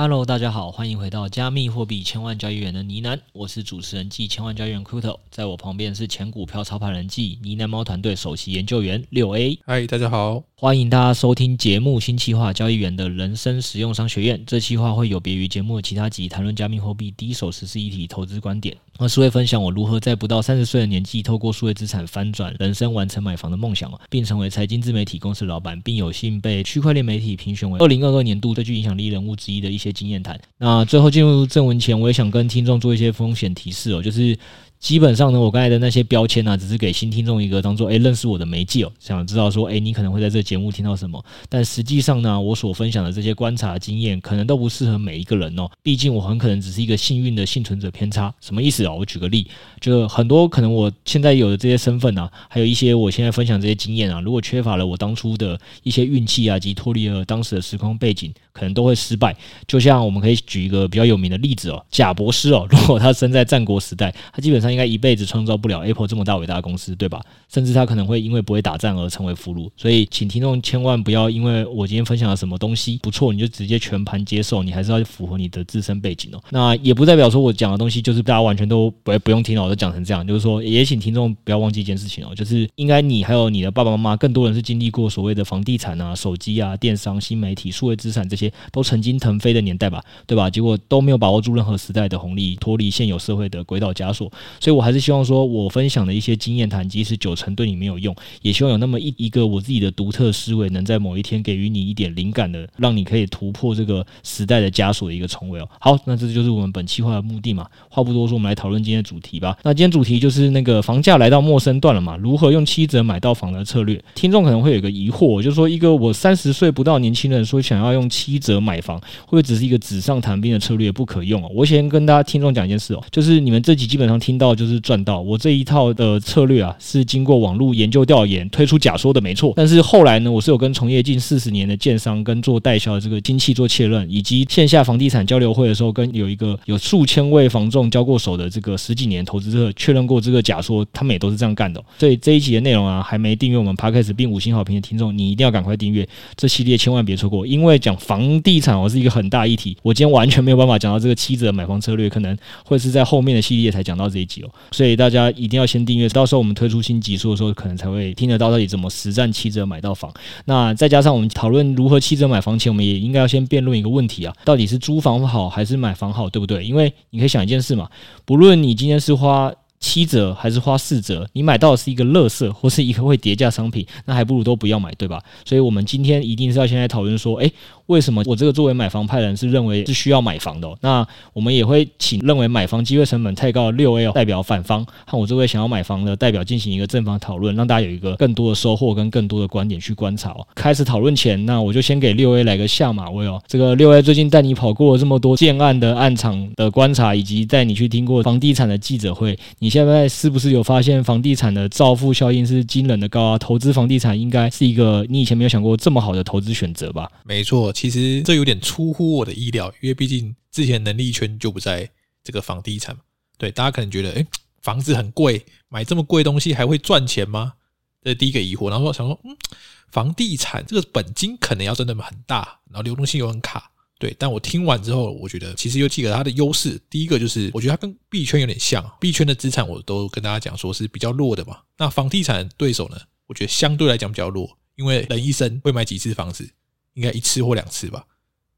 Hello，大家好，欢迎回到加密货币千万交易员的呢喃，我是主持人暨千万交易员 Kuto，在我旁边是前股票操盘人暨呢喃猫团队首席研究员六 A。嗨，大家好，欢迎大家收听节目新企划交易员的人生实用商学院。这期话会有别于节目的其他集，谈论加密货币第一手实施议题投资观点。我是会分享我如何在不到三十岁的年纪，透过数位资产翻转人生，完成买房的梦想，并成为财经自媒体公司老板，并有幸被区块链媒体评选为二零二二年度最具影响力人物之一的一些。经验谈。那最后进入正文前，我也想跟听众做一些风险提示哦，就是。基本上呢，我刚才的那些标签呢、只是给新听众一个当做诶认识我的媒介哦，想知道说诶你可能会在这个节目听到什么。但实际上呢，我所分享的这些观察经验，可能都不适合每一个人哦。毕竟我很可能只是一个幸运的幸存者偏差。什么意思啊？我举个例，就很多可能我现在有的这些身份啊，还有一些我现在分享这些经验啊，如果缺乏了我当初的一些运气啊，及脱离了当时的时空背景，可能都会失败。就像我们可以举一个比较有名的例子哦，贾博士哦，如果他生在战国时代，他基本上他应该一辈子创造不了 Apple 这么大伟大的公司，对吧？甚至他可能会因为不会打仗而成为俘虏。所以，请听众千万不要因为我今天分享了什么东西不错，你就直接全盘接受，你还是要符合你的自身背景哦。那也不代表说我讲的东西就是大家完全都不不用听了，我都讲成这样。就是说，也请听众不要忘记一件事情哦，就是应该你还有你的爸爸妈妈，更多人是经历过所谓的房地产啊、手机啊、电商、新媒体、数位资产这些都曾经腾飞的年代吧，对吧？结果都没有把握住任何时代的红利，脱离现有社会的轨道枷锁。所以我还是希望说。我分享的一些经验谈，即使九成对你没有用，也希望有那么一一个我自己的独特思维，能在某一天给予你一点灵感的，让你可以突破这个时代的枷锁的一个重围哦。好，那这就是我们本期话的目的嘛。话不多说，我们来讨论今天的主题吧。那今天主题就是那个房价来到陌生段了嘛，如何用七折买到房的策略？听众可能会有一个疑惑，就是说一个我三十岁不到年轻人说想要用七折买房，会不会只是一个纸上谈兵的策略，不可用哦？我先跟大家听众讲一件事哦，就是你们这集基本上听到就是赚到。我这一套的策略啊，是经过网络研究调研推出假说的，没错。但是后来呢，我是有跟从业近四十年的建商跟做代销的这个亲戚做确认，以及线下房地产交流会的时候，跟有一个有数千位房仲交过手的这个十几年投资者确认过这个假说，他们也都是这样干的。所以这一集的内容啊，还没订阅我们 Podcast 并五星好评的听众，你一定要赶快订阅这系列，千万别错过。因为讲房地产我是一个很大议题，我今天完全没有办法讲到这个七折买房策略，可能会是在后面的系列才讲到这一集所以大家一定要。先订阅，到时候我们推出新集数的时候，可能才会听得到到底怎么实战七折买到房。那再加上我们讨论如何七折买房前，我们也应该要先辩论一个问题啊，到底是租房好还是买房好，对不对？因为你可以想一件事嘛，不论你今天是花七折还是花四折，你买到的是一个垃圾或是一个会叠价商品，那还不如都不要买，对吧？所以我们今天一定是要先来讨论说，诶。为什么我这个作为买房派人是认为是需要买房的？那我们也会请认为买房机会成本太高六 A 代表反方和我这位想要买房的代表进行一个正方讨论，让大家有一个更多的收获跟更多的观点去观察哦。开始讨论前，那我就先给六 A 来个下马威哦。这个六 A 最近带你跑过这么多建案的案场的观察，以及带你去听过房地产的记者会，你现在是不是有发现房地产的造富效应是惊人的高啊？投资房地产应该是一个你以前没有想过这么好的投资选择吧？没错。其实这有点出乎我的意料，因为毕竟之前能力圈就不在这个房地产嘛。对，大家可能觉得，诶，房子很贵，买这么贵东西还会赚钱吗？这是第一个疑惑。然后想说，嗯，房地产这个本金可能要真的很大，然后流动性又很卡。对，但我听完之后，我觉得其实有几个它的优势。第一个就是，我觉得它跟币圈有点像，币圈的资产我都跟大家讲说是比较弱的嘛。那房地产对手呢，我觉得相对来讲比较弱，因为人一生会买几次房子？应该一次或两次吧。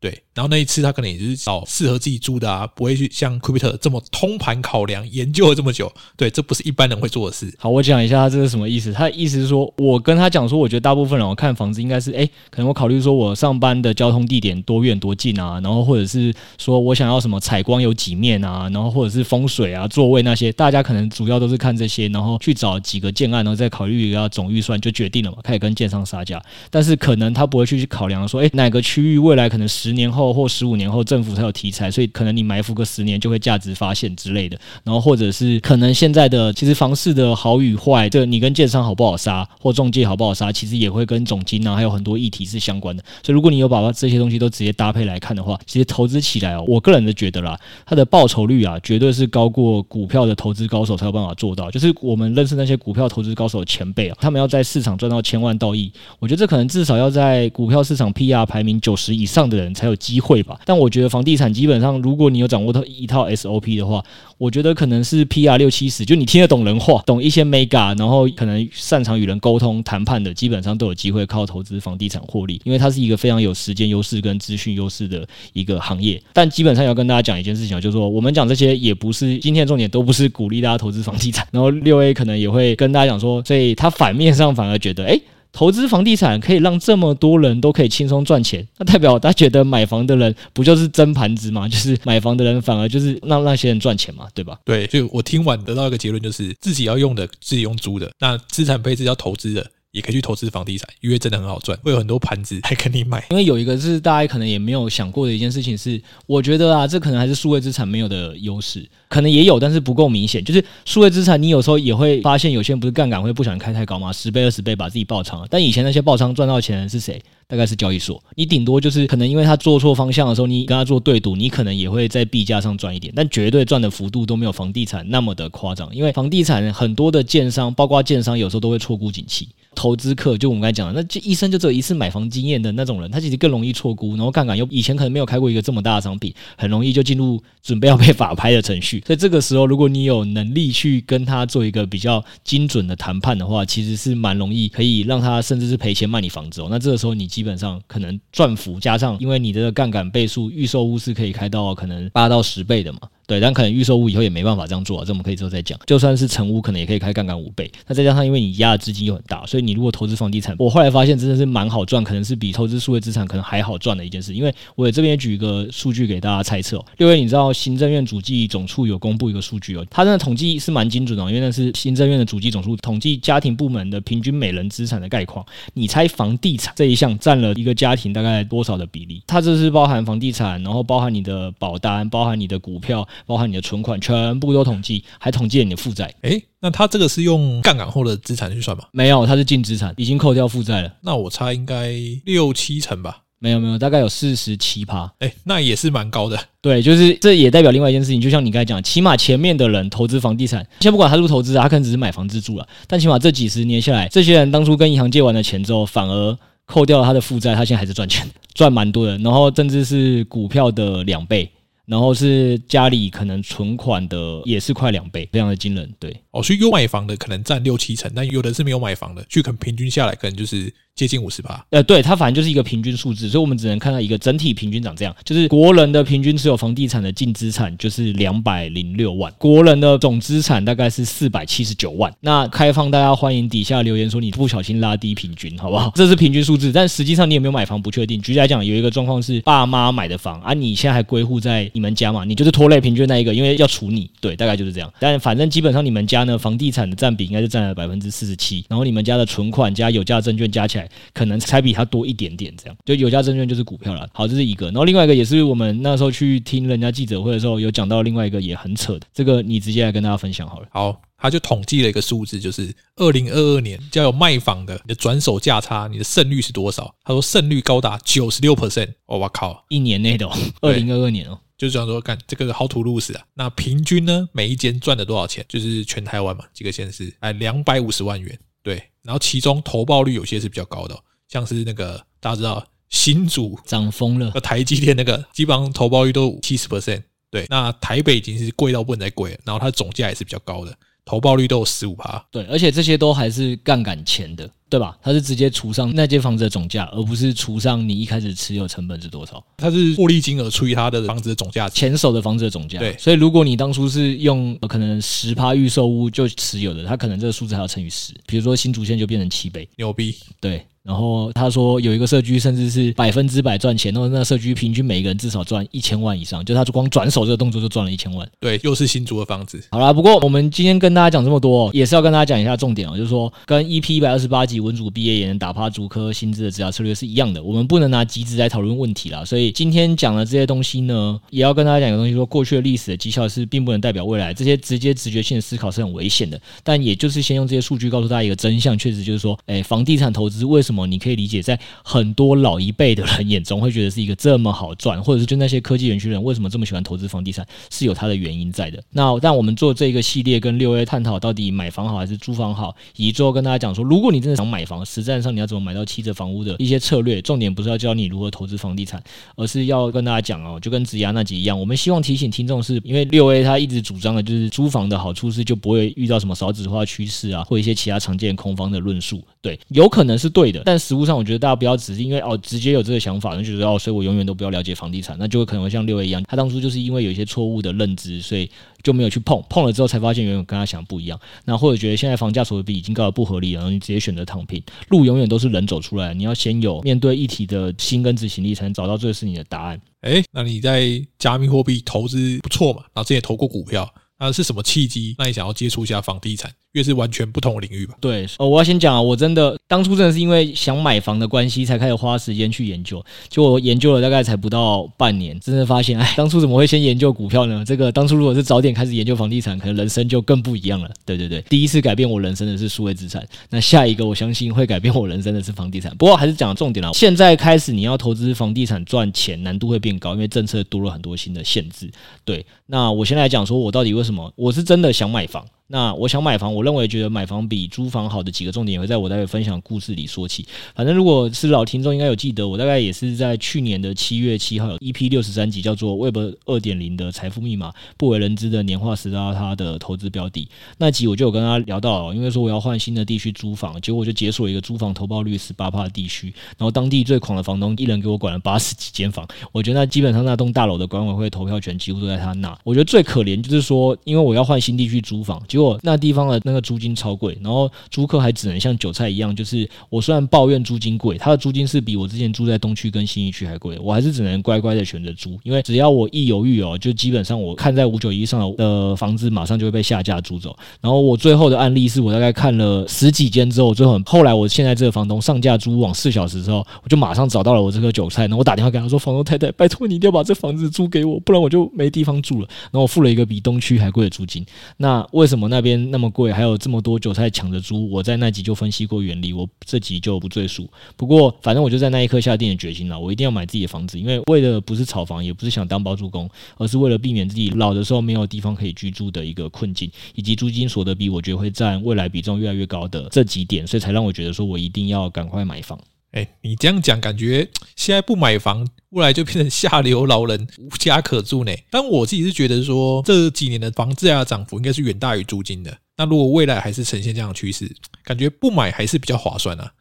对，然后那一次他可能也是找适合自己住的啊，不会去像库比特这么通盘考量，研究了这么久。对，这不是一般人会做的事。好，我讲一下他这是什么意思。他的意思是说，我跟他讲说，我觉得大部分人我看房子应该是，哎，可能我考虑说我上班的交通地点多远多近啊，然后或者是说我想要什么采光有几面啊，然后或者是风水啊、座位那些，大家可能主要都是看这些，然后去找几个建案，然后再考虑一个总预算就决定了嘛，开始跟建商杀价。但是可能他不会去考量说，哎，哪个区域未来可能十。十年后或十五年后，政府才有题材，所以可能你埋伏个十年就会价值发现之类的。然后或者是可能现在的其实房市的好与坏，这你跟建商好不好杀，或中介好不好杀，其实也会跟总金啊还有很多议题是相关的。所以如果你有把这些东西都直接搭配来看的话，其实投资起来哦，我个人的觉得啦，它的报酬率啊，绝对是高过股票的投资高手才有办法做到。就是我们认识那些股票投资高手的前辈啊，他们要在市场赚到千万到亿，我觉得这可能至少要在股票市场 PR 排名九十以上的人。才有机会吧。但我觉得房地产基本上，如果你有掌握到一套 SOP 的话，我觉得可能是 PR 六七十，就你听得懂人话，懂一些 Mega，然后可能擅长与人沟通谈判的，基本上都有机会靠投资房地产获利，因为它是一个非常有时间优势跟资讯优势的一个行业。但基本上要跟大家讲一件事情，就是说我们讲这些也不是今天的重点，都不是鼓励大家投资房地产。然后六 A 可能也会跟大家讲说，所以他反面上反而觉得，哎。投资房地产可以让这么多人都可以轻松赚钱，那代表他觉得买房的人不就是蒸盘子吗？就是买房的人反而就是让那些人赚钱嘛，对吧？对，就我听完得到一个结论，就是自己要用的自己用租的，那资产配置要投资的。也可以去投资房地产，因为真的很好赚，会有很多盘子还跟你买。因为有一个是大家可能也没有想过的一件事情是，我觉得啊，这可能还是数位资产没有的优势，可能也有，但是不够明显。就是数位资产，你有时候也会发现，有些人不是杠杆会不想开太高嘛？十倍、二十倍把自己爆仓。但以前那些爆仓赚到钱的是谁？大概是交易所。你顶多就是可能因为他做错方向的时候，你跟他做对赌，你可能也会在币价上赚一点，但绝对赚的幅度都没有房地产那么的夸张。因为房地产很多的建商，包括建商，有时候都会错估景气。投资客就我们刚才讲的，那这一生就只有一次买房经验的那种人，他其实更容易错估，然后杠杆又以前可能没有开过一个这么大的商品，很容易就进入准备要被法拍的程序。所以这个时候，如果你有能力去跟他做一个比较精准的谈判的话，其实是蛮容易可以让他甚至是赔钱卖你房子哦。那这个时候你基本上可能赚幅加上，因为你的杠杆倍数预售屋是可以开到可能八到十倍的嘛。对，但可能预售屋以后也没办法这样做啊，这我们可以之后再讲。就算是成屋，可能也可以开杠杆五倍。那再加上因为你压的资金又很大，所以你如果投资房地产，我后来发现真的是蛮好赚，可能是比投资数位资产可能还好赚的一件事。因为我这边举一个数据给大家猜测哦。六位，你知道行政院主计总处有公布一个数据哦，它真的统计是蛮精准的，因为那是行政院的主计总处统计家庭部门的平均每人资产的概况。你猜房地产这一项占了一个家庭大概多少的比例？它这是包含房地产，然后包含你的保单，包含你的股票，包含你的存款。全部都统计，还统计了你的负债。诶，那他这个是用杠杆后的资产去算吗？没有，它是净资产，已经扣掉负债了。那我猜应该六七成吧？没有没有，大概有四十七趴。诶，那也是蛮高的。对，就是这也代表另外一件事情，就像你刚才讲，起码前面的人投资房地产，先不管他是不是投资啊，他可能只是买房自住了。但起码这几十年下来，这些人当初跟银行借完了钱之后，反而扣掉了他的负债，他现在还是赚钱，赚蛮多的。然后甚至是股票的两倍。然后是家里可能存款的也是快两倍，非常的惊人。对，哦，所以有买房的可能占六七成，但有的是没有买房的，去可能平均下来可能就是。接近五十趴，呃，对，它反正就是一个平均数字，所以我们只能看到一个整体平均长这样，就是国人的平均持有房地产的净资产就是两百零六万，国人的总资产大概是四百七十九万。那开放大家欢迎底下留言说你不小心拉低平均，好不好？这是平均数字，但实际上你有没有买房不确定。举例来讲，有一个状况是爸妈买的房啊，你现在还归户在你们家嘛？你就是拖累平均那一个，因为要除你，对，大概就是这样。但反正基本上你们家呢，房地产的占比应该是占了百分之四十七，然后你们家的存款加有价证券加起来可能才比。比它多一点点，这样就有价证券就是股票了。好，这是一个。然后另外一个也是我们那时候去听人家记者会的时候有讲到另外一个也很扯的，这个你直接来跟大家分享好了。好，他就统计了一个数字，就是二零二二年只要有卖房的，你的转手价差，你的胜率是多少？他说胜率高达九十六 percent。哦，我靠，一年内的哦，二零二二年哦，就是这样说，看这个好土路死啊。那平均呢，每一间赚了多少钱？就是全台湾嘛，几个县市，哎，两百五十万元。对，然后其中投报率有些是比较高的哦。像是那个大家知道新竹涨疯了，台积电那个基本上投报率都七十 percent，对，那台北已经是贵到不能再贵了，然后它总价也是比较高的，投报率都有十五趴，对，而且这些都还是杠杆前的。对吧？它是直接除上那间房子的总价，而不是除上你一开始持有成本是多少。它是获利金额除以它的房子的总价，前手的房子的总价。对，所以如果你当初是用可能十趴预售屋就持有的，它可能这个数字还要乘以十。比如说新竹县就变成七倍，牛逼。对，然后他说有一个社区甚至是百分之百赚钱，然后那社区平均每个人至少赚一千万以上，就他光转手这个动作就赚了一千万。对，又是新租的房子。好啦，不过我们今天跟大家讲这么多，也是要跟大家讲一下重点哦，就是说跟 EP 一百二十八级文组毕业也能打趴竹科薪资的职涯策略是一样的，我们不能拿极值来讨论问题啦。所以今天讲的这些东西呢，也要跟大家讲一个东西说，说过去的历史的绩效是并不能代表未来，这些直接直觉性的思考是很危险的。但也就是先用这些数据告诉大家一个真相，确实就是说，哎，房地产投资为什么你可以理解，在很多老一辈的人眼中会觉得是一个这么好赚，或者是就那些科技园区人为什么这么喜欢投资房地产，是有它的原因在的。那但我们做这个系列跟六 A 探讨到底买房好还是租房好，以及最后跟大家讲说，如果你真的想买房，实战上你要怎么买到七折房屋的一些策略，重点不是要教你如何投资房地产，而是要跟大家讲哦，就跟子牙那集一样，我们希望提醒听众，是因为六 A 他一直主张的就是租房的好处是就不会遇到什么少子化趋势啊，或一些其他常见空方的论述，对，有可能是对的，但实物上我觉得大家不要只是因为哦直接有这个想法，就觉得哦，所以我永远都不要了解房地产，那就会可能会像六 A 一样，他当初就是因为有一些错误的认知，所以就没有去碰，碰了之后才发现远远跟他想不一样，那或者觉得现在房价所得比已经高的不合理了，然后你直接选择躺平，路永远都是人走出来，你要先有面对议题的心跟执行力，才能找到最是你的答案。哎，那你在加密货币投资不错嘛？然后之前投过股票。那是什么契机？那你想要接触一下房地产，越是完全不同的领域吧？对，哦，我要先讲啊，我真的当初真的是因为想买房的关系，才开始花时间去研究。就我研究了大概才不到半年，真的发现，哎，当初怎么会先研究股票呢？这个当初如果是早点开始研究房地产，可能人生就更不一样了。对对对，第一次改变我人生的是数位资产，那下一个我相信会改变我人生的是房地产。不过还是讲重点了，现在开始你要投资房地产赚钱，难度会变高，因为政策多了很多新的限制。对，那我先来讲说，我到底为什么我是真的想买房。那我想买房，我认为觉得买房比租房好的几个重点，也会在我待会分享故事里说起。反正如果是老听众，应该有记得，我大概也是在去年的七月七号有，EP 六十三集叫做 Web 二点零的财富密码，不为人知的年化十大他的投资标的。那集我就有跟他聊到，因为说我要换新的地区租房，结果我就解锁一个租房投报率十八帕的地区，然后当地最狂的房东一人给我管了八十几间房，我觉得那基本上那栋大楼的管委会投票权几乎都在他那。我觉得最可怜就是说，因为我要换新地区租房，结果那地方的。那个租金超贵，然后租客还只能像韭菜一样，就是我虽然抱怨租金贵，他的租金是比我之前住在东区跟新义区还贵，我还是只能乖乖的选择租，因为只要我一犹豫哦，就基本上我看在五九一上的房子马上就会被下架租走。然后我最后的案例是我大概看了十几间之后，最后后来我现在这个房东上架租网四小时之后，我就马上找到了我这个韭菜，然后我打电话给他说：“房东太太，拜托你一定要把这房子租给我，不然我就没地方住了。”然后我付了一个比东区还贵的租金。那为什么那边那么贵？还有这么多韭菜抢着租，我在那集就分析过原理，我这集就不赘述。不过反正我就在那一刻下定了决心了，我一定要买自己的房子，因为为了不是炒房，也不是想当包租公，而是为了避免自己老的时候没有地方可以居住的一个困境，以及租金所得比我觉得会占未来比重越来越高的这几点，所以才让我觉得说我一定要赶快买房。哎，你这样讲，感觉现在不买房，未来就变成下流老人，无家可住呢。但我自己是觉得说，这几年的房价涨幅应该是远大于租金的。那如果未来还是呈现这样的趋势，感觉不买还是比较划算啊。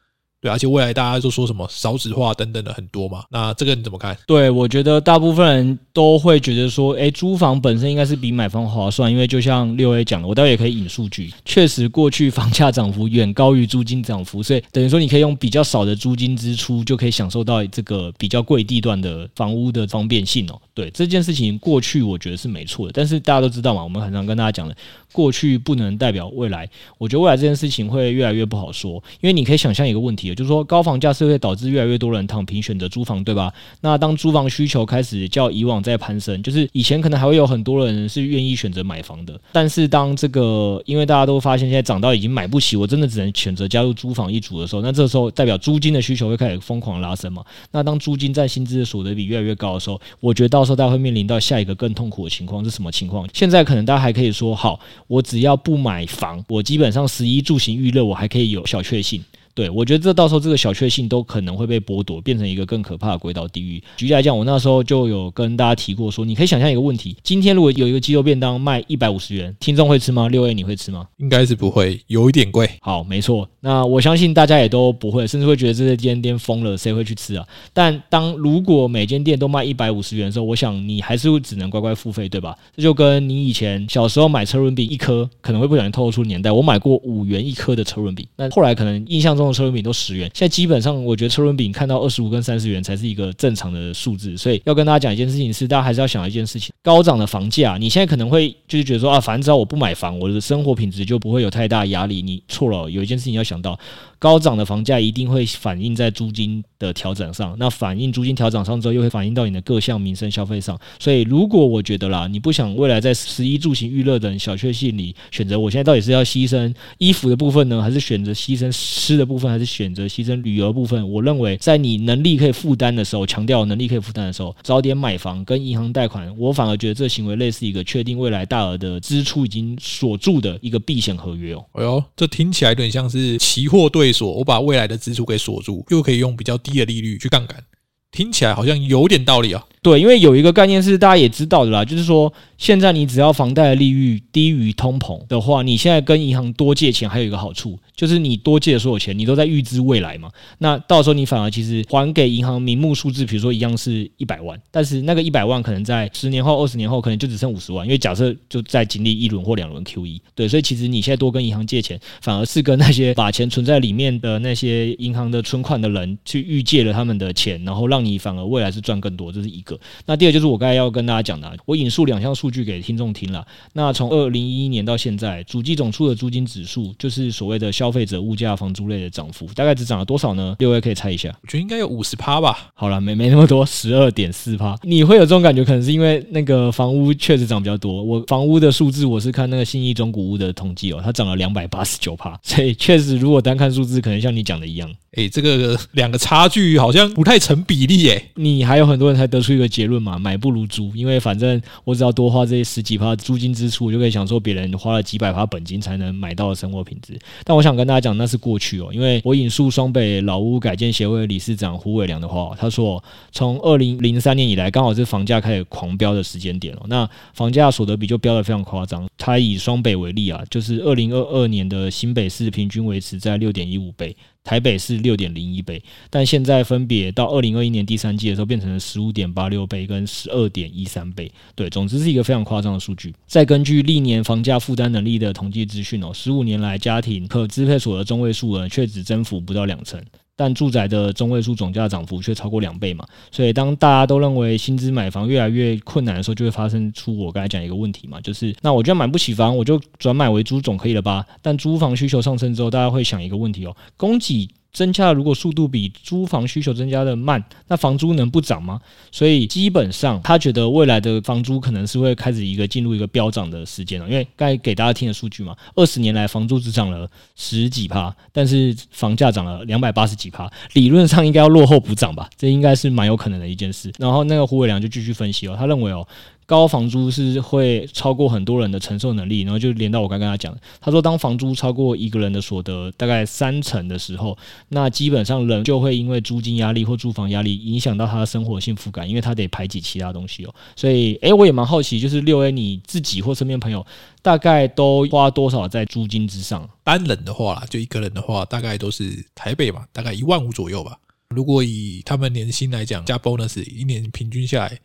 对，而且未来大家都说什么少子化等等的很多嘛，那这个你怎么看？对，我觉得大部分人都会觉得说，诶，租房本身应该是比买房划算，因为就像六 A 讲的，我待会也可以引数据，确实过去房价涨幅远高于租金涨幅，所以等于说你可以用比较少的租金支出，就可以享受到这个比较贵地段的房屋的方便性哦。对，这件事情过去我觉得是没错的，但是大家都知道嘛，我们很常跟大家讲的，过去不能代表未来，我觉得未来这件事情会越来越不好说，因为你可以想象一个问题。也就是说，高房价是会导致越来越多人躺平选择租房，对吧？那当租房需求开始较以往在攀升，就是以前可能还会有很多人是愿意选择买房的，但是当这个因为大家都发现现在涨到已经买不起，我真的只能选择加入租房一族的时候，那这时候代表租金的需求会开始疯狂拉升嘛？那当租金占薪资的所得比越来越高的时候，我觉得到时候大家会面临到下一个更痛苦的情况是什么情况？现在可能大家还可以说好，我只要不买房，我基本上食衣住行娱乐我还可以有小确幸。对，我觉得这到时候这个小确幸都可能会被剥夺，变成一个更可怕的鬼岛地狱。举例来讲，我那时候就有跟大家提过说，你可以想象一个问题：今天如果有一个鸡肉便当卖一百五十元，听众会吃吗？六 A 你会吃吗？应该是不会，有一点贵。好，没错。那我相信大家也都不会，甚至会觉得这间店疯了，谁会去吃啊？但当如果每间店都卖一百五十元的时候，我想你还是会只能乖乖付费，对吧？这就跟你以前小时候买车轮饼一颗，可能会不小心透露出年代。我买过五元一颗的车轮饼，那后来可能印象中车轮饼都十元。现在基本上，我觉得车轮饼看到二十五跟三十元才是一个正常的数字，所以要跟大家讲一件事情是，大家还是要想一件事情：高涨的房价，你现在可能会就是觉得说啊，反正只要我不买房，我的生活品质就不会有太大压力。你错了，有一件事情要想到。高涨的房价一定会反映在租金的调整上，那反映租金调整上之后，又会反映到你的各项民生消费上。所以，如果我觉得啦，你不想未来在食衣住行娱乐等小确幸里选择，我现在到底是要牺牲衣服的部分呢，还是选择牺牲吃的部分还是选择牺牲旅游部分。我认为，在你能力可以负担的时候，强调能力可以负担的时候，早点买房跟银行贷款，我反而觉得这行为类似一个确定未来大额的支出已经锁住的一个避险合约哦。哎呦，这听起来有点像是期货对锁，我把未来的支出给锁住，又可以用比较低的利率去杠杆，听起来好像有点道理啊。对，因为有一个概念是大家也知道的啦，就是说，现在你只要房贷的利率低于通膨的话，你现在跟银行多借钱还有一个好处，就是你多借的所有钱，你都在预支未来嘛。那到时候你反而其实还给银行名目数字，比如说一样是一百万，但是那个一百万可能在十年后、二十年后可能就只剩五十万，因为假设就在经历一轮或两轮 QE，对，所以其实你现在多跟银行借钱，反而是跟那些把钱存在里面的那些银行的存款的人去预借了他们的钱，然后让你反而未来是赚更多，这是一个。那第二就是。我刚才要跟大家讲的，我引述两项数据给听众听了。那从二零一一年到现在，主机总出的租金指数，就是所谓的消费者物价、房租类的涨幅，大概只涨了多少呢？六位可以猜一下。我觉得应该有五十趴吧。好了，没没那么多，十二点四趴。你会有这种感觉，可能是因为那个房屋确实涨比较多。我房屋的数字，我是看那个信义中古屋的统计哦，它涨了两百八十九趴。所以确实，如果单看数字，可能像你讲的一样。哎、这个两个差距好像不太成比例诶。你还有很多人才得出一个结论嘛，买不如租，因为反正我只要多花这些十几趴租金支出，就可以享受别人花了几百趴本金才能买到的生活品质。但我想跟大家讲，那是过去哦，因为我引述双北老屋改建协会理事长胡伟良的话，他说，从二零零三年以来，刚好是房价开始狂飙的时间点哦，那房价所得比就飙得非常夸张。他以双北为例啊，就是二零二二年的新北市平均维持在六点一五倍。台北是六点零一倍，但现在分别到二零二一年第三季的时候，变成了十五点八六倍跟十二点一三倍。对，总之是一个非常夸张的数据。再根据历年房价负担能力的统计资讯哦，十五年来家庭可支配所得中位数额，却只增幅不到两成。但住宅的中位数总价涨幅却超过两倍嘛，所以当大家都认为薪资买房越来越困难的时候，就会发生出我刚才讲一个问题嘛，就是那我觉得买不起房，我就转买为租总可以了吧？但租房需求上升之后，大家会想一个问题哦，供给。增加如果速度比租房需求增加的慢，那房租能不涨吗？所以基本上他觉得未来的房租可能是会开始一个进入一个飙涨的时间了。因为刚才给大家听的数据嘛，二十年来房租只涨了十几趴，但是房价涨了两百八十几趴，理论上应该要落后补涨吧？这应该是蛮有可能的一件事。然后那个胡伟良就继续分析哦，他认为哦。高房租是会超过很多人的承受能力，然后就连到我刚跟他讲，他说当房租超过一个人的所得大概三成的时候，那基本上人就会因为租金压力或住房压力影响到他的生活幸福感，因为他得排挤其他东西哦。所以，诶，我也蛮好奇，就是六 A 你自己或身边朋友大概都花多少在租金之上？单人的话，就一个人的话，大概都是台北嘛，大概一万五左右吧。如果以他们年薪来讲，加 bonus 一年平均下来。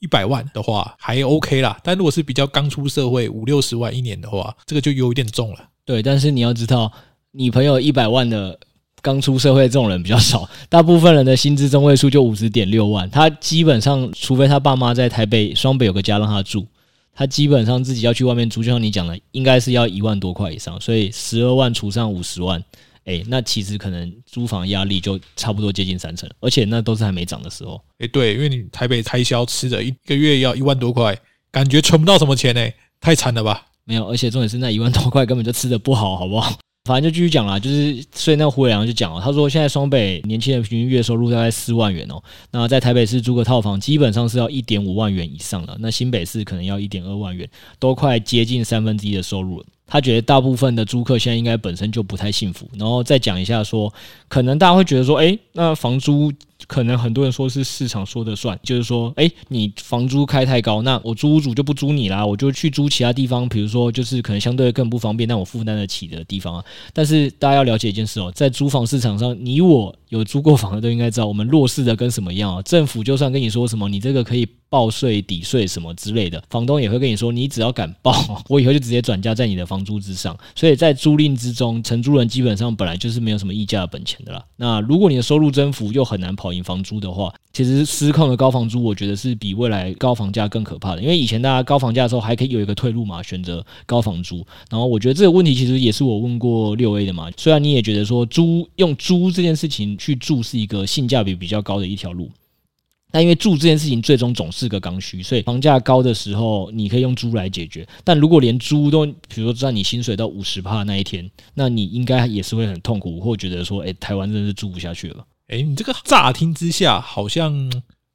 一百万的话还 OK 啦，但如果是比较刚出社会五六十万一年的话，这个就有一点重了。对，但是你要知道，你朋友一百万的刚出社会这种人比较少，大部分人的薪资中位数就五十点六万，他基本上除非他爸妈在台北双北有个家让他住，他基本上自己要去外面租，就像你讲的，应该是要一万多块以上，所以十二万除上五十万。哎、欸，那其实可能租房压力就差不多接近三成，而且那都是还没涨的时候。哎、欸，对，因为你台北开销吃的一个月要一万多块，感觉存不到什么钱呢、欸，太惨了吧？没有，而且重点是那一万多块根本就吃的不好，好不好？反正就继续讲啦，就是所以那个胡伟良就讲了，他说现在双北年轻人平均月收入大概四万元哦，那在台北市租个套房基本上是要一点五万元以上了，那新北市可能要一点二万元，都快接近三分之一的收入了。他觉得大部分的租客现在应该本身就不太幸福，然后再讲一下说，可能大家会觉得说，诶，那房租可能很多人说是市场说的算，就是说，诶，你房租开太高，那我租屋主就不租你啦，我就去租其他地方，比如说就是可能相对更不方便，但我负担得起的地方啊。但是大家要了解一件事哦，在租房市场上，你我有租过房的都应该知道，我们弱势的跟什么一样啊？政府就算跟你说什么，你这个可以。报税抵税什么之类的，房东也会跟你说，你只要敢报，我以后就直接转嫁在你的房租之上。所以在租赁之中，承租人基本上本来就是没有什么议价的本钱的啦。那如果你的收入增幅又很难跑赢房租的话，其实失控的高房租，我觉得是比未来高房价更可怕的。因为以前大家高房价的时候还可以有一个退路嘛，选择高房租。然后我觉得这个问题其实也是我问过六 A 的嘛。虽然你也觉得说租用租这件事情去住是一个性价比比较高的一条路。那因为住这件事情最终总是个刚需，所以房价高的时候你可以用租来解决。但如果连租都，比如说占你薪水到五十趴那一天，那你应该也是会很痛苦，或觉得说，哎，台湾真的是住不下去了。哎，你这个乍听之下好像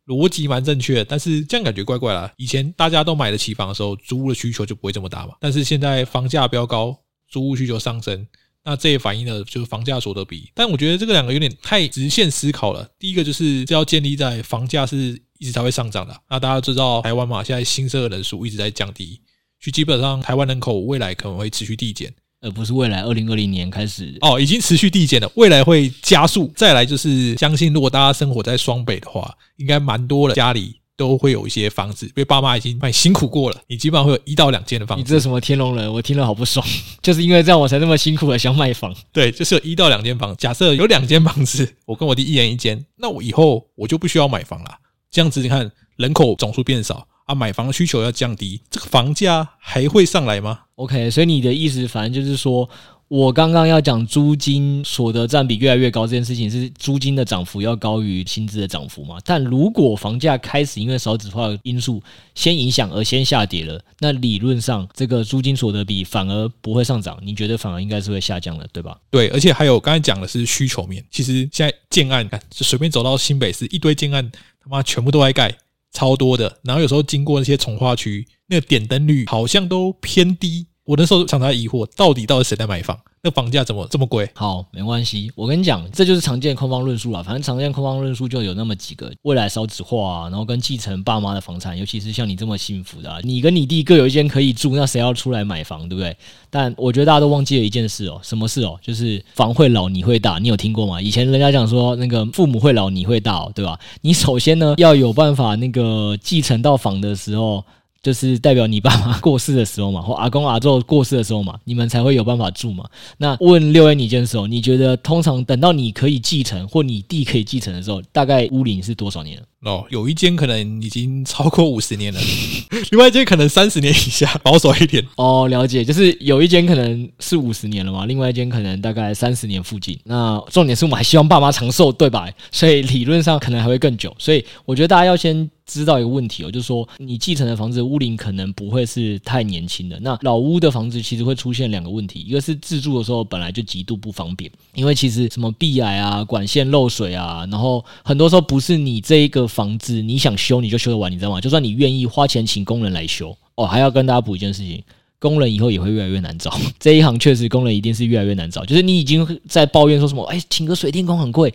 逻辑蛮正确，但是这样感觉怪怪啦。以前大家都买得起房的时候，租屋的需求就不会这么大嘛。但是现在房价飙高，租屋需求上升。那这也反映了就是房价所得比，但我觉得这个两个有点太直线思考了。第一个就是这要建立在房价是一直才会上涨的。那大家知道台湾嘛，现在新生的人数一直在降低，就基本上台湾人口未来可能会持续递减，而不是未来二零二零年开始哦，已经持续递减了，未来会加速。再来就是相信，如果大家生活在双北的话，应该蛮多的家里。都会有一些房子，因为爸妈已经帮你辛苦过了，你基本上会有一到两间的房子。你这什么天龙人？我听了好不爽，就是因为这样我才那么辛苦的想买房。对，就是有一到两间房。假设有两间房子，我跟我弟一人一间，那我以后我就不需要买房了。这样子你看，人口总数变少啊，买房的需求要降低，这个房价还会上来吗？OK，所以你的意思反正就是说。我刚刚要讲租金所得占比越来越高这件事情，是租金的涨幅要高于薪资的涨幅嘛？但如果房价开始因为少子化的因素先影响而先下跌了，那理论上这个租金所得比反而不会上涨，你觉得反而应该是会下降的，对吧？对，而且还有刚才讲的是需求面，其实现在建案看就随便走到新北市一堆建案，他妈全部都在盖，超多的。然后有时候经过那些从化区，那个点灯率好像都偏低。我那时候常常疑惑，到底到底谁在买房？那房价怎么这么贵？好，没关系，我跟你讲，这就是常见的空方论述啦。反正常见空方论述就有那么几个：未来少子化啊，然后跟继承爸妈的房产，尤其是像你这么幸福的，啊，你跟你弟各有一间可以住，那谁要出来买房，对不对？但我觉得大家都忘记了一件事哦，什么事哦？就是房会老，你会大。你有听过吗？以前人家讲说，那个父母会老，你会大，对吧？你首先呢要有办法那个继承到房的时候。就是代表你爸妈过世的时候嘛，或阿公阿祖过世的时候嘛，你们才会有办法住嘛。那问六 A 你一件事哦，你觉得通常等到你可以继承或你弟可以继承的时候，大概屋龄是多少年？哦，有一间可能已经超过五十年了，另外一间可能三十年以下，保守一点。哦，了解，就是有一间可能是五十年了嘛，另外一间可能大概三十年附近。那重点是我们还希望爸妈长寿，对吧？所以理论上可能还会更久。所以我觉得大家要先知道一个问题哦，就是说你继承的房子屋龄可能不会是太年轻的。那老屋的房子其实会出现两个问题，一个是自住的时候本来就极度不方便，因为其实什么壁癌啊、管线漏水啊，然后很多时候不是你这一个。房子你想修你就修得完，你知道吗？就算你愿意花钱请工人来修哦，还要跟大家补一件事情，工人以后也会越来越难找。这一行确实工人一定是越来越难找。就是你已经在抱怨说什么，哎，请个水电工很贵。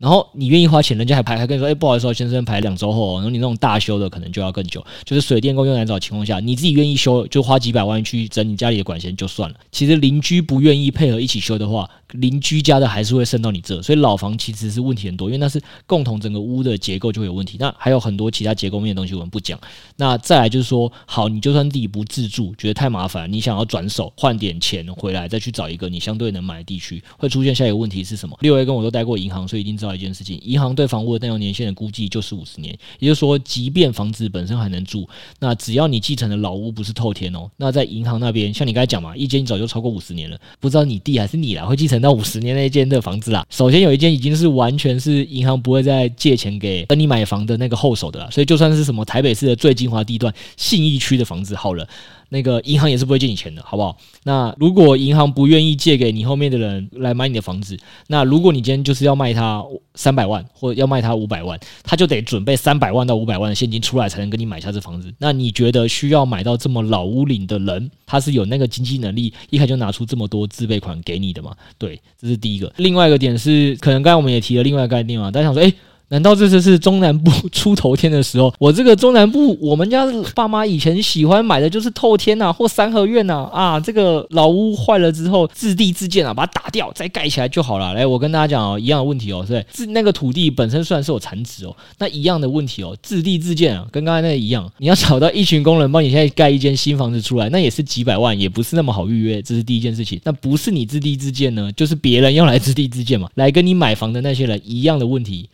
然后你愿意花钱，人家还排还跟你说，哎，不好意思，先生排两周后，然后你那种大修的可能就要更久。就是水电工又难找情况下，你自己愿意修，就花几百万去整你家里的管线就算了。其实邻居不愿意配合一起修的话，邻居家的还是会渗到你这。所以老房其实是问题很多，因为那是共同整个屋的结构就会有问题。那还有很多其他结构面的东西我们不讲。那再来就是说，好，你就算自己不自住，觉得太麻烦，你想要转手换点钱回来，再去找一个你相对能买的地区，会出现下一个问题是什么？六 A 跟我都待过银行，所以一定知道一件事情，银行。对房屋的耐用年限的估计就是五十年，也就是说，即便房子本身还能住，那只要你继承的老屋不是透天哦，那在银行那边，像你刚才讲嘛，一间早就超过五十年了，不知道你弟还是你啦，会继承到五十年那一间的房子啦。首先有一间已经是完全是银行不会再借钱给跟你买房的那个后手的啦，所以就算是什么台北市的最精华地段信义区的房子，好了。那个银行也是不会借你钱的，好不好？那如果银行不愿意借给你后面的人来买你的房子，那如果你今天就是要卖他三百万，或者要卖他五百万，他就得准备三百万到五百万的现金出来，才能跟你买下这房子。那你觉得需要买到这么老屋龄的人，他是有那个经济能力，一开始就拿出这么多自备款给你的吗？对，这是第一个。另外一个点是，可能刚才我们也提了另外一个概念嘛，大家想说，诶。难道这次是中南部 出头天的时候？我这个中南部，我们家爸妈以前喜欢买的就是透天呐、或三合院呐啊，这个老屋坏了之后自地自建啊，把它打掉再盖起来就好了。来，我跟大家讲哦，一样的问题哦，是，自那个土地本身虽然是有残值哦，那一样的问题哦，自地自建啊，跟刚才那个一样，你要找到一群工人帮你现在盖一间新房子出来，那也是几百万，也不是那么好预约，这是第一件事情。那不是你自地自建呢，就是别人要来自地自建嘛，来跟你买房的那些人一样的问题。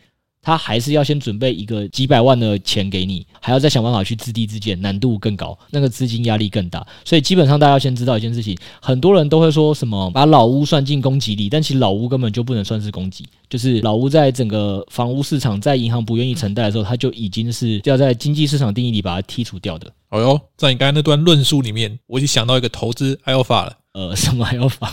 他还是要先准备一个几百万的钱给你，还要再想办法去自地自建，难度更高，那个资金压力更大。所以基本上大家要先知道一件事情，很多人都会说什么把老屋算进供给里，但其实老屋根本就不能算是供给，就是老屋在整个房屋市场，在银行不愿意承贷的时候，它就已经是要在经济市场定义里把它剔除掉的。哦哟，在你刚才那段论述里面，我已经想到一个投资 alpha 了。呃，什么 alpha？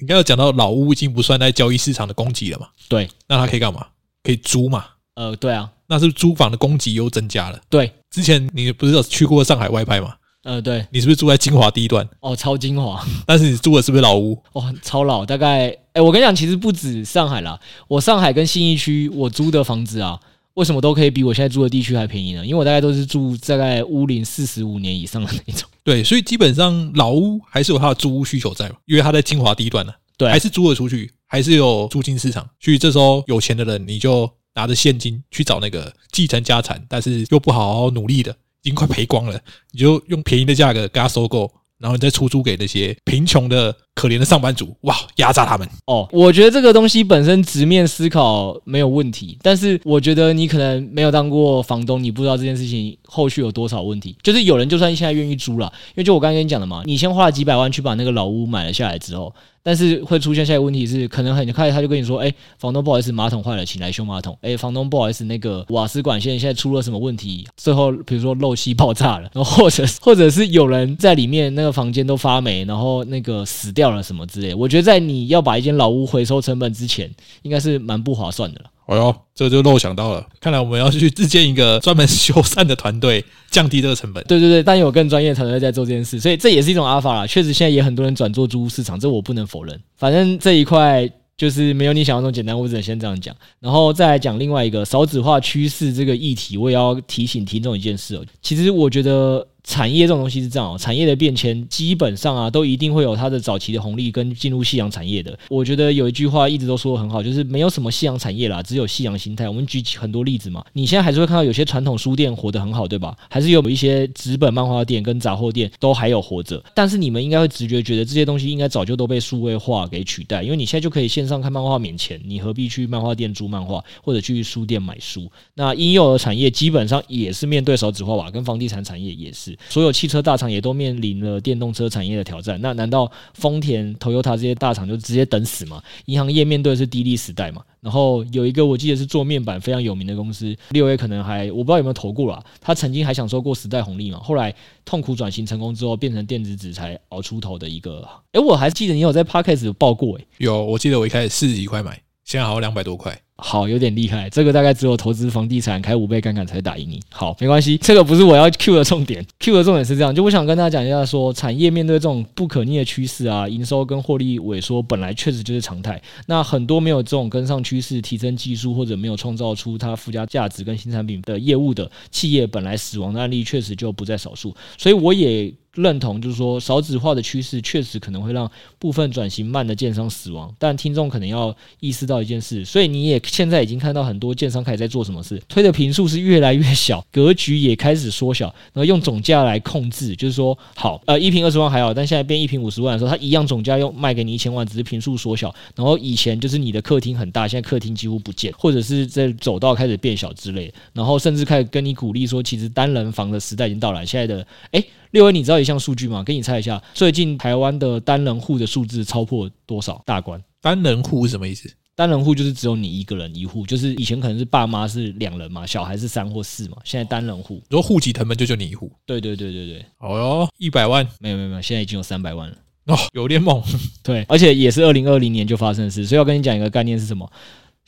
你刚刚有讲到老屋已经不算在交易市场的供给了嘛？对，那它可以干嘛？可以租嘛？呃，对啊，那是不是租房的供给又增加了？对，之前你不是有去过上海外拍吗？呃，对，你是不是住在金华地段？哦，超精华，但是你住的是不是老屋？哦，超老，大概，哎，我跟你讲，其实不止上海啦，我上海跟信义区我租的房子啊。为什么都可以比我现在住的地区还便宜呢？因为我大概都是住大概屋龄四十五年以上的那种。对，所以基本上老屋还是有它的租屋需求在嘛，因为它在金华地段呢，对，还是租得出去，还是有租金市场。所以这时候有钱的人，你就拿着现金去找那个继承家产，但是又不好好努力的，已经快赔光了，你就用便宜的价格给他收购。然后你再出租给那些贫穷的、可怜的上班族，哇，压榨他们哦。我觉得这个东西本身直面思考没有问题，但是我觉得你可能没有当过房东，你不知道这件事情后续有多少问题。就是有人就算现在愿意租了，因为就我刚刚跟你讲的嘛，你先花了几百万去把那个老屋买了下来之后。但是会出现下一个问题是，可能很快他就跟你说，哎，房东不好意思，马桶坏了，请来修马桶。哎，房东不好意思，那个瓦斯管线现在出了什么问题？最后比如说漏气爆炸了，然后或者或者是有人在里面那个房间都发霉，然后那个死掉了什么之类。我觉得在你要把一间老屋回收成本之前，应该是蛮不划算的了。哎呦，这就漏想到了，看来我们要去自建一个专门修缮的团队，降低这个成本。对对对，但有更专业的团队在做这件事，所以这也是一种阿尔法啦。确实，现在也很多人转做租屋市场，这我不能否认。反正这一块就是没有你想象中简单，我只能先这样讲，然后再来讲另外一个少子化趋势这个议题，我也要提醒听众一件事哦。其实我觉得。产业这种东西是这样哦，产业的变迁基本上啊，都一定会有它的早期的红利跟进入夕阳产业的。我觉得有一句话一直都说的很好，就是没有什么夕阳产业啦，只有夕阳心态。我们举很多例子嘛，你现在还是会看到有些传统书店活得很好，对吧？还是有一些纸本漫画店跟杂货店都还有活着。但是你们应该会直觉觉得这些东西应该早就都被数位化给取代，因为你现在就可以线上看漫画免钱，你何必去漫画店租漫画或者去书店买书？那婴幼儿产业基本上也是面对少子化吧，跟房地产产业也是，所有汽车大厂也都面临了电动车产业的挑战，那难道丰田、Toyota 这些大厂就直接等死吗？银行业面对的是低利时代嘛？然后有一个我记得是做面板非常有名的公司，六 A 可能还我不知道有没有投过啦，他曾经还享受过时代红利嘛，后来痛苦转型成功之后，变成电子纸才熬出头的一个。诶，我还记得你有在 Podcast 有报过诶，有，我记得我一开始四十几块买，现在好像两百多块。好，有点厉害。这个大概只有投资房地产开五倍杠杆才打赢你。好，没关系，这个不是我要 Q 的重点。Q 的重点是这样，就我想跟大家讲一下说，说产业面对这种不可逆的趋势啊，营收跟获利萎缩，本来确实就是常态。那很多没有这种跟上趋势、提升技术或者没有创造出它附加价值跟新产品的业务的企业，本来死亡的案例确实就不在少数。所以我也。认同，就是说少子化的趋势确实可能会让部分转型慢的建商死亡，但听众可能要意识到一件事，所以你也现在已经看到很多建商开始在做什么事，推的坪数是越来越小，格局也开始缩小，然后用总价来控制，就是说好，呃，一坪二十万还好，但现在变一坪五十万的时候，它一样总价又卖给你一千万，只是坪数缩小，然后以前就是你的客厅很大，现在客厅几乎不见，或者是在走道开始变小之类，然后甚至开始跟你鼓励说，其实单人房的时代已经到来，现在的诶。六 A，你知道一项数据吗？给你猜一下，最近台湾的单人户的数字超破多少大关？单人户是什么意思？单人户就是只有你一个人一户，就是以前可能是爸妈是两人嘛，小孩是三或四嘛，现在单人户，如果户籍謄本就就你一户。对对对对对。哦哟，一百万？没有没有没有，现在已经有三百万了。哦，有点猛。对，而且也是二零二零年就发生的事，所以要跟你讲一个概念是什么？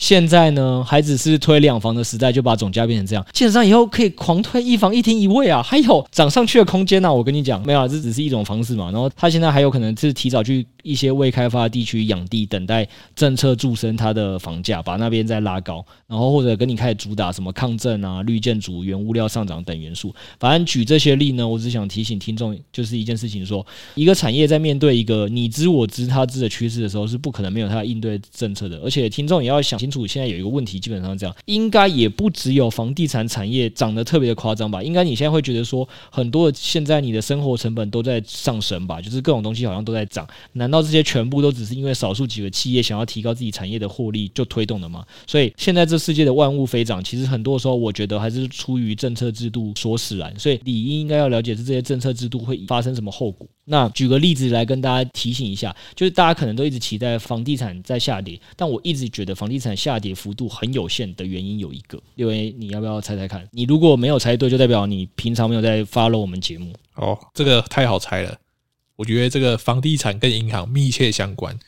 现在呢，还只是推两房的时代，就把总价变成这样。基本上以后可以狂推一房一厅一卫啊，还有涨上去的空间呢、我跟你讲，没有，这只是一种方式嘛。然后他现在还有可能是提早去一些未开发地区养地，等待政策助升它的房价，把那边再拉高。然后或者跟你开始主打什么抗震啊、绿建筑、原物料上涨等元素。反正举这些例呢，我只想提醒听众，就是一件事情说，一个产业在面对一个你知我知他知的趋势的时候，是不可能没有它应对政策的。而且听众也要想清楚，现在有一个问题，基本上这样，应该也不只有房地产产业涨得特别的夸张吧？应该你现在会觉得说，很多现在你的生活成本都在上升吧？就是各种东西好像都在涨。难难道这些全部都只是因为少数几个企业想要提高自己产业的获利就推动的吗？所以现在这世界的万物飞涨，其实很多时候我觉得还是出于政策制度所使然。所以理应应该要了解是这些政策制度会发生什么后果。那举个例子来跟大家提醒一下，就是大家可能都一直期待房地产在下跌，但我一直觉得房地产下跌幅度很有限的原因有一个，因为你要不要猜猜看？你如果没有猜对，就代表你平常没有在 follow 我们节目。哦，这个太好猜了。我觉得这个房地产跟银行密切相关，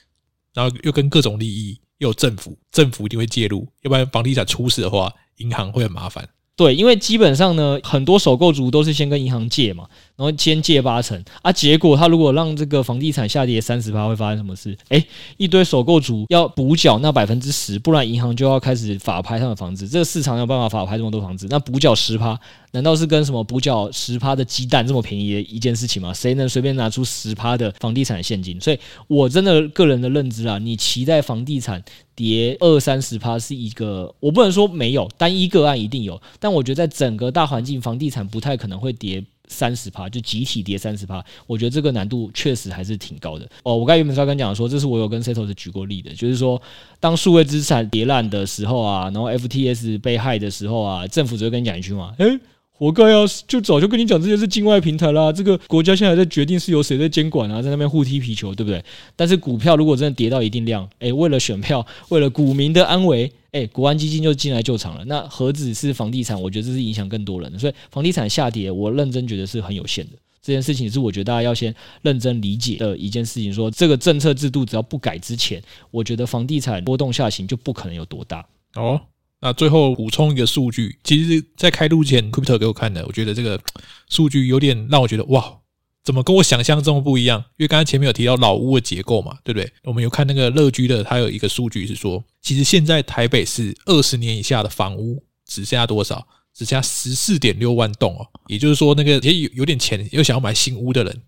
然后又跟各种利益，又有政府，政府一定会介入，要不然房地产出事的话，银行会很麻烦。对，因为基本上呢，很多首购族都是先跟银行借嘛，然后先借八成啊，结果他如果让这个房地产下跌三十趴，会发生什么事？诶，一堆首购族要补缴那百分之十，不然银行就要开始法拍他的房子。这个市场有办法法拍这么多房子？那补缴十趴，难道是跟什么补缴十趴的鸡蛋这么便宜的一件事情吗？谁能随便拿出十趴的房地产现金？所以我真的个人的认知啊，你期待房地产跌二三十趴是一个，我不能说没有，单一个案一定有，但我觉得在整个大环境，房地产不太可能会跌三十趴，就集体跌三十趴。我觉得这个难度确实还是挺高的。哦，我刚才原本是要跟讲说，这是我有跟 Setos 举过例的，就是说，当数位资产跌烂的时候啊，然后 FTS 被害的时候啊，政府只会跟你讲一句话，诶。活该啊！就早就跟你讲，这些是境外平台啦。这个国家现在在决定是由谁在监管啊，在那边互踢皮球，对不对？但是股票如果真的跌到一定量，诶，为了选票，为了股民的安危，诶，国安基金就进来救场了。那何止是房地产？我觉得这是影响更多人的。所以房地产下跌，我认真觉得是很有限的。这件事情是我觉得大家要先认真理解的一件事情。说这个政策制度只要不改之前，我觉得房地产波动下行就不可能有多大哦。那最后补充一个数据，其实，在开录前，Crypto 给我看的，我觉得这个数据有点让我觉得哇，怎么跟我想象中不一样？因为刚才前面有提到老屋的结构嘛，对不对？我们有看那个乐居的，它有一个数据是说，其实现在台北市二十年以下的房屋只剩下多少？只剩下十四点六万栋哦。也就是说，那个也有有点钱又想要买新屋的人，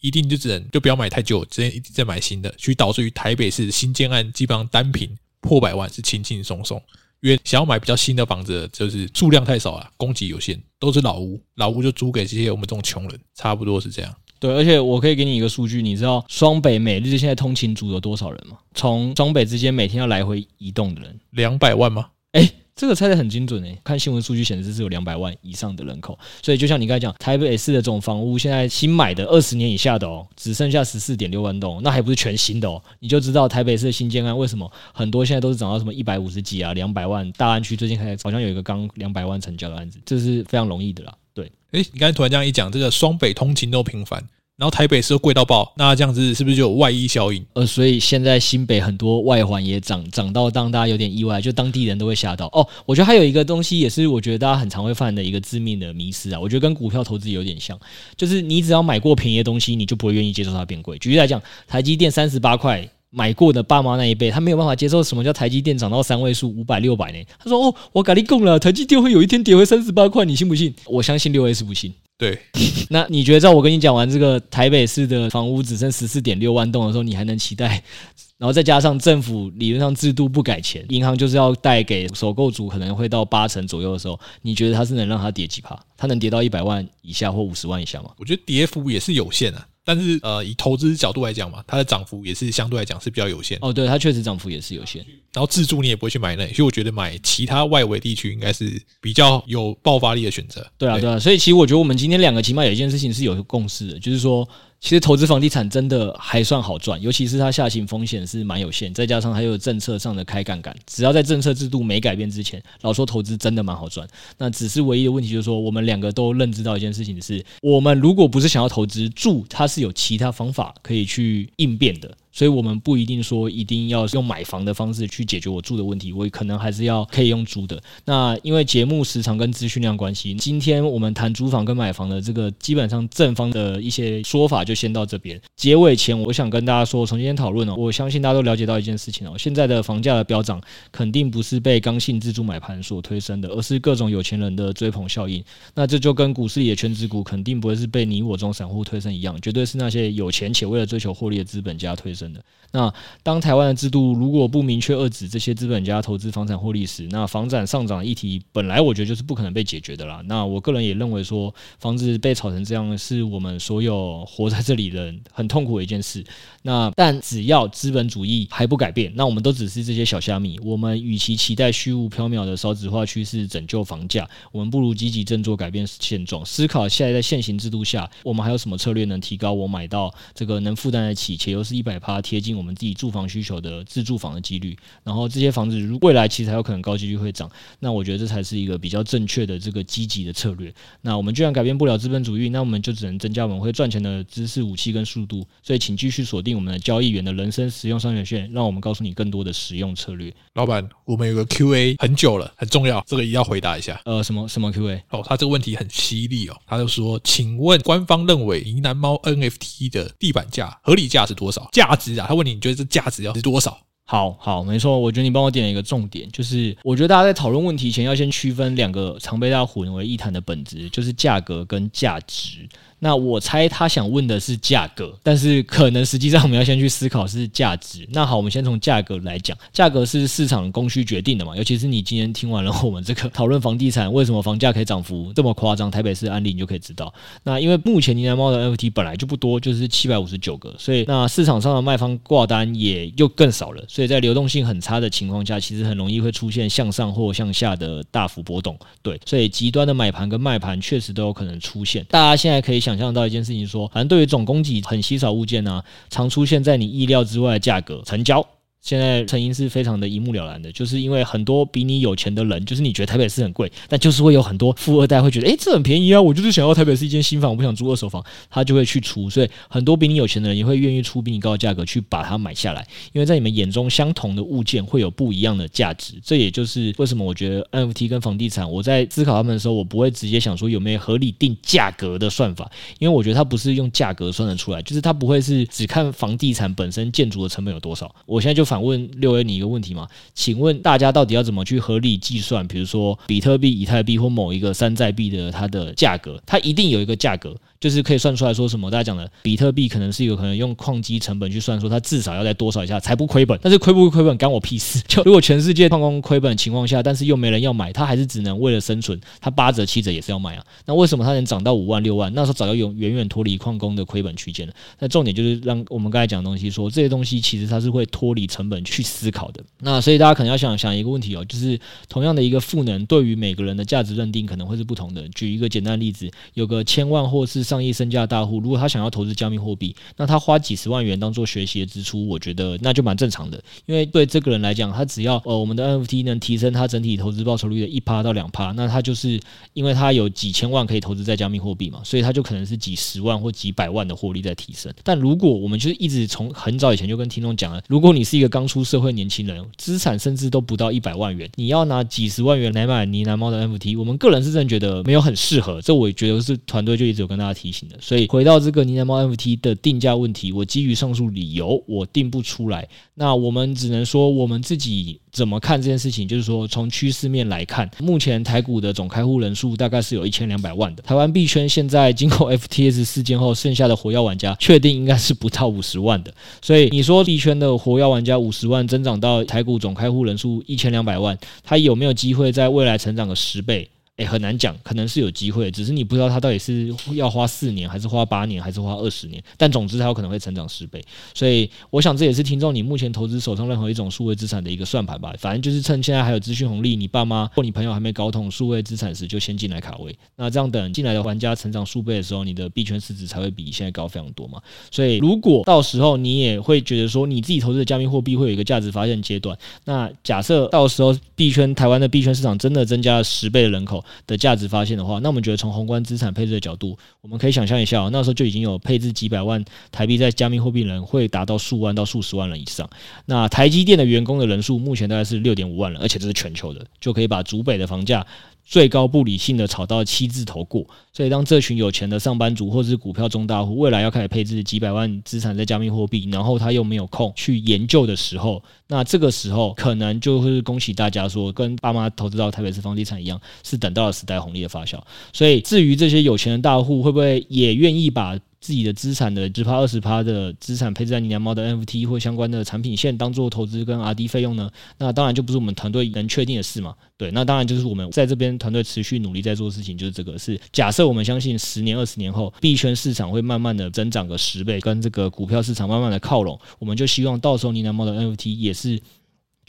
一定就只能就不要买太旧，直接一直在买新的，所以导致于台北市新建案基本上单坪破百万是轻轻松松。因为想要买比较新的房子，就是数量太少了，供给有限，都是老屋，老屋就租给这些我们这种穷人，差不多是这样。对，而且我可以给你一个数据，你知道双北每日现在通勤族有多少人吗？从双北之间每天要来回移动的人，两百万吗？诶这个猜得很精准诶，看新闻数据显示是有两百万以上的人口，所以就像你刚才讲，台北市的这种房屋现在新买的二十年以下的哦，只剩下十四点六万栋，那还不是全新的哦，你就知道台北市的新建案为什么很多现在都是涨到什么一百五十几啊、两百万，大安区最近开始好像有一个刚两百万成交的案子，这是非常容易的啦。对，诶，你刚才突然这样一讲，这个双北通勤都频繁。然后台北市贵到爆，那这样子是不是就有外溢效应？呃，所以现在新北很多外环也涨，涨到当大家有点意外，就当地人都会吓到。哦，我觉得还有一个东西也是，我觉得大家很常会犯的一个致命的迷思啊。我觉得跟股票投资有点像，就是你只要买过便宜的东西，你就不会愿意接受它变贵。举例来讲，台积电三十八块买过的爸妈那一辈，他没有办法接受什么叫台积电涨到三位数五百六百呢？他说：“哦，我跟你供了，台积电会有一天跌回三十八块，你信不信？”我相信六 S 不信。对，那你觉得在我跟你讲完这个台北市的房屋只剩十四点六万栋的时候，你还能期待？然后再加上政府理论上制度不改前，银行就是要贷给首购族可能会到八成左右的时候，你觉得它是能让它跌几趴？它能跌到一百万以下或五十万以下吗？我觉得跌幅也是有限啊。但是呃，以投资角度来讲嘛，它的涨幅也是相对来讲是比较有限。哦，对，它确实涨幅也是有限。然后自住你也不会去买那，所以我觉得买其他外围地区应该是比较有爆发力的选择。对啊，对啊，所以其实我觉得我们今天两个起码有一件事情是有共识的，就是说。其实投资房地产真的还算好赚，尤其是它下行风险是蛮有限，再加上还有政策上的开杠杆，只要在政策制度没改变之前，老说投资真的蛮好赚。那只是唯一的问题就是说，我们两个都认知到一件事情是，我们如果不是想要投资住，它是有其他方法可以去应变的。所以，我们不一定说一定要用买房的方式去解决我住的问题，我可能还是要可以用租的。那因为节目时长跟资讯量关系，今天我们谈租房跟买房的这个基本上正方的一些说法就先到这边。结尾前，我想跟大家说，从今天讨论哦，我相信大家都了解到一件事情哦，现在的房价的飙涨肯定不是被刚性自住买盘所推升的，而是各种有钱人的追捧效应。那这就跟股市里的全值股肯定不会是被你我这种散户推升一样，绝对是那些有钱且为了追求获利的资本家推升。生的。那当台湾的制度如果不明确遏止这些资本家投资房产获利时，那房产上涨的议题本来我觉得就是不可能被解决的啦。那我个人也认为说，房子被炒成这样，是我们所有活在这里的人很痛苦的一件事。那但只要资本主义还不改变，那我们都只是这些小虾米。我们与其期待虚无缥缈的少子化趋势拯救房价，我们不如积极振作改变现状，思考现在在现行制度下，我们还有什么策略能提高我买到这个能负担得起且又是一百趴贴近我们自己住房需求的自住房的几率，然后这些房子如未来其实还有可能高几率会涨，那我觉得这才是一个比较正确的这个积极的策略。那我们居然改变不了资本主义，那我们就只能增加我们会赚钱的知识武器跟速度。所以请继续锁定我们的交易员的人生实用商学院，让我们告诉你更多的实用策略。老板，我们有个 Q&A 很久了，很重要，这个一定要回答一下。呃，什么什么 Q&A？哦，他这个问题很犀利哦，他就说，请问官方认为呢喃猫 NFT 的地板价合理价是多少？价值啊？他问你，你觉得这价值要值多少？好好，没错，我觉得你帮我点了一个重点，就是我觉得大家在讨论问题前要先区分两个常被大家混为一谈的本质，就是价格跟价值。那我猜他想问的是价格，但是可能实际上我们要先去思考是价值。那好，我们先从价格来讲，价格是市场供需决定的嘛。尤其是你今天听完了我们这个讨论房地产为什么房价可以涨幅这么夸张，台北市案例你就可以知道。那因为目前呢喃猫的 NFT 本来就不多，就是七百五十九个，所以那市场上的卖方挂单也又更少了，所以在流动性很差的情况下，其实很容易会出现向上或向下的大幅波动。对，所以极端的买盘跟卖盘确实都有可能出现。大家现在可以想。想象到一件事情，说，反正对于总供给很稀少物件呢、常出现在你意料之外的价格成交。现在成因是非常的一目了然的，就是因为很多比你有钱的人，就是你觉得台北市很贵，但就是会有很多富二代会觉得，诶，这很便宜啊，我就是想要台北市一间新房，我不想租二手房，他就会去出，所以很多比你有钱的人也会愿意出比你高的价格去把它买下来，因为在你们眼中相同的物件会有不一样的价值，这也就是为什么我觉得 NFT 跟房地产，我在思考他们的时候，我不会直接想说有没有合理定价格的算法，因为我觉得它不是用价格算得出来，就是它不会是只看房地产本身建筑的成本有多少。我现在就反问六 A。你一个问题嘛？请问大家到底要怎么去合理计算？比如说比特币、以太币或某一个山寨币的它的价格，它一定有一个价格。就是可以算出来说什么？大家讲的比特币可能是有可能用矿机成本去算，说它至少要在多少以下才不亏本。但是亏不亏本，干我屁事！就如果全世界矿工亏本的情况下，但是又没人要买，它还是只能为了生存，它八折七折也是要买啊。那为什么它能涨到五万六万？那时候早就远远远脱离矿工的亏本区间了。那重点就是让我们刚才讲的东西说，这些东西其实它是会脱离成本去思考的。那所以大家可能要想想一个问题哦，就是同样的一个赋能，对于每个人的价值认定可能会是不同的。举一个简单的例子，有个千万或是上亿身价大户。如果他想要投资加密货币，那他花几十万元当做学习的支出，我觉得那就蛮正常的。因为对这个人来讲，他只要呃我们的 NFT 能提升他整体投资报酬率的一趴到两趴，那他就是因为他有几千万可以投资在加密货币嘛，所以他就可能是几十万或几百万的获利在提升。但如果我们就是一直从很早以前就跟听众讲了，如果你是一个刚出社会年轻人，资产甚至都不到一百万元，你要拿几十万元来买呢喃猫的 NFT，我们个人是真觉得没有很适合。这我觉得是团队就一直有跟大家提醒的，所以。回到这个呢喃猫 NFT 的定价问题，我基于上述理由，我定不出来。那我们只能说，我们自己怎么看这件事情，就是说，从趋势面来看，目前台股的总开户人数大概是有一千两百万的。台湾币圈现在经过 FTS 事件后，剩下的活跃玩家确定应该是不到五十万的。所以你说币圈的活跃玩家五十万增长到台股总开户人数一千两百万，它有没有机会在未来成长个十倍？也、很难讲，可能是有机会，只是你不知道它到底是要花四年，还是花八年，还是花二十年。但总之，它有可能会成长十倍。所以，我想这也是听众你目前投资手上任何一种数位资产的一个算盘吧。反正就是趁现在还有资讯红利，你爸妈或你朋友还没搞懂数位资产时，就先进来卡位。那这样等进来的玩家成长数倍的时候，你的币圈市值才会比现在高非常多嘛。所以，如果到时候你也会觉得说，你自己投资的加密货币会有一个价值发现阶段，那假设到时候币圈台湾的币圈市场真的增加了十倍的人口。的价值发现的话，那我们觉得从宏观资产配置的角度，我们可以想象一下，那时候就已经有配置几百万台币在加密货币人会达到数万到数十万人以上。那台积电的员工的人数目前大概是六点五万人，而且这是全球的，就可以把竹北的房价。最高不理性的炒到七字头过，所以当这群有钱的上班族或者是股票中大户未来要开始配置几百万资产在加密货币，然后他又没有空去研究的时候，那这个时候可能就是恭喜大家说，跟爸妈投资到台北市房地产一样，是等到了时代红利的发酵。所以至于这些有钱的大户会不会也愿意把自己的资产的十趴二十趴的资产配置在你娘猫的 NFT 或相关的产品线当做投资跟 RD 费用呢？那当然就不是我们团队能确定的事嘛。对，那当然就是我们在这边团队持续努力在做的事情，就是这个是假设我们相信十年二十年后币圈市场会慢慢的增长个十倍，跟这个股票市场慢慢的靠拢，我们就希望到时候你娘猫的 NFT 也是。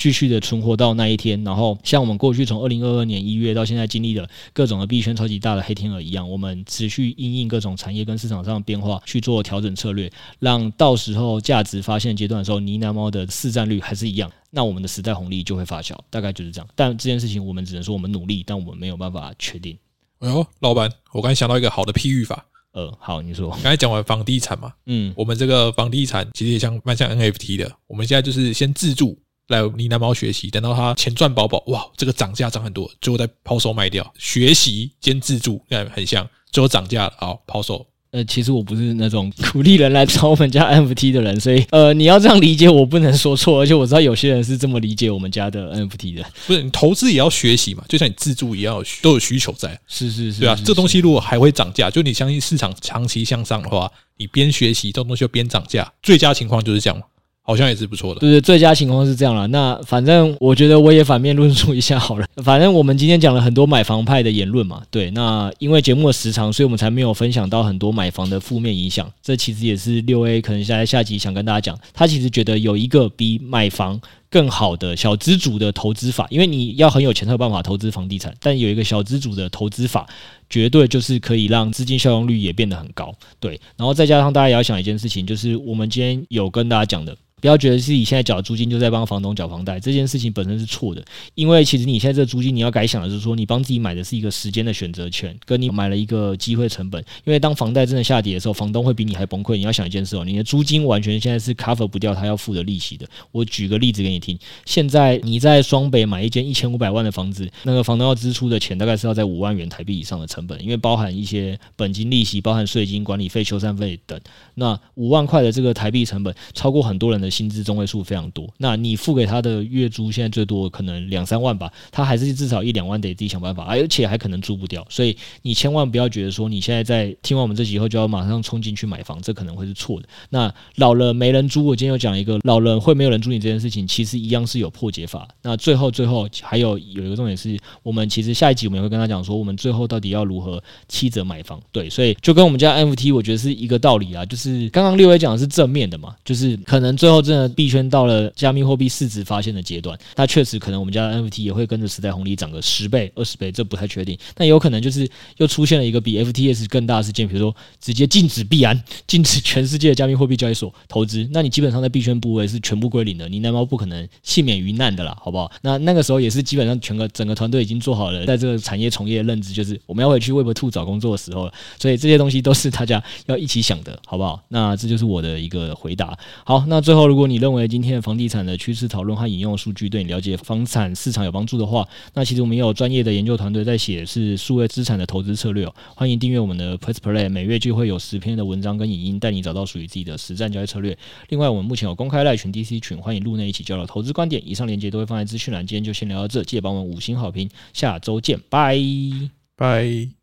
继续的存活到那一天，然后像我们过去从二零二二年一月到现在经历的各种的币圈超级大的黑天鹅一样，我们持续因应各种产业跟市场上的变化去做调整策略，让到时候价值发现阶段的时候，呢喃猫的市占率还是一样，那我们的时代红利就会发酵，大概就是这样。但这件事情我们只能说我们努力，但我们没有办法确定。哎呦，老板，我刚才想到一个好的譬喻法。呃，好，你说，刚才讲完房地产嘛，嗯，我们这个房地产其实也像蛮像 NFT 的，我们现在就是先自住。来呢喃猫学习，等到他钱赚饱饱，哇，这个涨价涨很多，最后再抛售卖掉。学习兼自住，看很像，最后涨价了，好抛售。呃，其实我不是那种鼓励人来找我们家 NFT 的人，所以呃，你要这样理解，我不能说错。而且我知道有些人是这么理解我们家的 NFT 的，不是你投资也要学习嘛，就像你自助也要都有需求在。是是是，对啊，这东西如果还会涨价，就你相信市场长期向上的话，你边学习这东西就边涨价，最佳情况就是这样。好像也是不错的，对对，最佳情况是这样了。那反正我觉得我也反面论述一下好了。反正我们今天讲了很多买房派的言论嘛，对。那因为节目的时长，所以我们才没有分享到很多买房的负面影响。这其实也是六 A 可能在下集想跟大家讲，他其实觉得有一个比买房更好的小资主的投资法，因为你要很有钱才有办法投资房地产，但有一个小资主的投资法，绝对就是可以让资金效用率也变得很高。对，然后再加上大家也要想一件事情，就是我们今天有跟大家讲的。不要觉得自己现在缴租金就在帮房东缴房贷，这件事情本身是错的。因为其实你现在这个租金，你要改想的是说，你帮自己买的是一个时间的选择权，跟你买了一个机会成本。因为当房贷真的下跌的时候，房东会比你还崩溃。你要想一件事哦，你的租金完全现在是 cover 不掉他要付的利息的。我举个例子给你听，现在你在双北买一间一千五百万的房子，那个房东要支出的钱大概是要在五万元台币以上的成本，因为包含一些本金、利息、包含税金、管理费、修缮费等。那五万块的这个台币成本，超过很多人的薪资中位数。非常多，那你付给他的月租现在最多可能两三万吧，他还是至少一两万得自己想办法，而且还可能租不掉，所以你千万不要觉得说你现在在听完我们这集以后就要马上冲进去买房，这可能会是错的。那老了没人租，我今天有讲一个老人会没有人租你这件事情，其实是一样是有破解法。那最后最后还有有一个重点是，我们其实下一集我们也会跟他讲说，我们最后到底要如何七折买房？对，所以就跟我们家 NFT 我觉得是一个道理啊，就是刚刚六位讲的是正面的嘛，就是可能最后真的币圈到了加密货币市值发现的阶段，它确实可能我们家的 NFT 也会跟着时代红利涨个十倍、二十倍，这不太确定。但有可能就是又出现了一个比 FTS 更大的事件，比如说直接禁止币安、禁止全世界加密货币交易所投资，那你基本上在币圈部位是全部归零的，你呢喃猫不可能幸免于难的啦，好不好？那那个时候也是基本上全个整个团队已经做好了在这个产业从业的认知，就是我们要回去 Web2 找工作的时候了。所以这些东西都是大家要一起想的，好不好？那这就是我的一个回答。好，那最后如果你认为今天的房地产的趋势讨论和引用数据对你了解房产市场有帮助的话，那其实我们也有专业的研究团队在写是数位资产的投资策略哦。欢迎订阅我们的 PressPlay，每月就会有十篇的文章跟影音，带你找到属于自己的实战交易策略。另外，我们目前有公开赖群 DC 群，欢迎入内一起交流投资观点。以上链接都会放在资讯栏。今天就先聊到这，记得帮我们五星好评，下周见，拜拜。